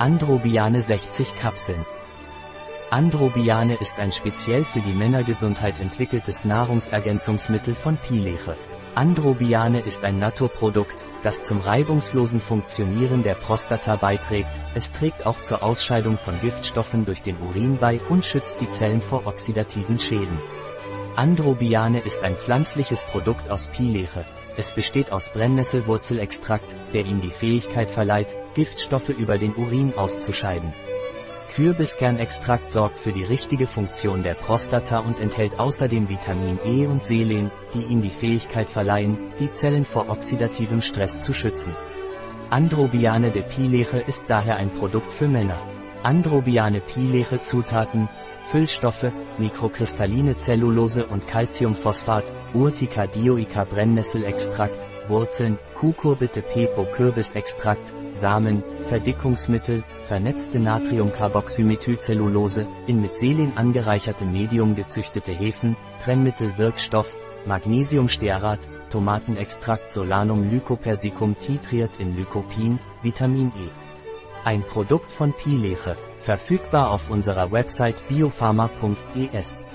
Androbiane 60 Kapseln. Androbiane ist ein speziell für die Männergesundheit entwickeltes Nahrungsergänzungsmittel von Pileche. Androbiane ist ein Naturprodukt, das zum reibungslosen Funktionieren der Prostata beiträgt, es trägt auch zur Ausscheidung von Giftstoffen durch den Urin bei und schützt die Zellen vor oxidativen Schäden. Androbiane ist ein pflanzliches Produkt aus Pileche. Es besteht aus Brennnesselwurzelextrakt, der ihm die Fähigkeit verleiht, Giftstoffe über den Urin auszuscheiden. Kürbiskernextrakt sorgt für die richtige Funktion der Prostata und enthält außerdem Vitamin E und Selen, die ihm die Fähigkeit verleihen, die Zellen vor oxidativem Stress zu schützen. Androbiane de Pileche ist daher ein Produkt für Männer. Androbiane Pileche Zutaten, Füllstoffe, mikrokristalline Zellulose und Calciumphosphat, Urtica dioica Brennnesselextrakt, Wurzeln, Cucurbite pepo Kürbisextrakt, Samen, Verdickungsmittel, vernetzte Natriumcarboxymethylcellulose, in mit Selen angereichertem Medium gezüchtete Hefen, Trennmittel Wirkstoff, Magnesiumstearat, Tomatenextrakt Solanum lycopersicum titriert in Lycopin, Vitamin E. Ein Produkt von Pileche, verfügbar auf unserer Website biopharma.es.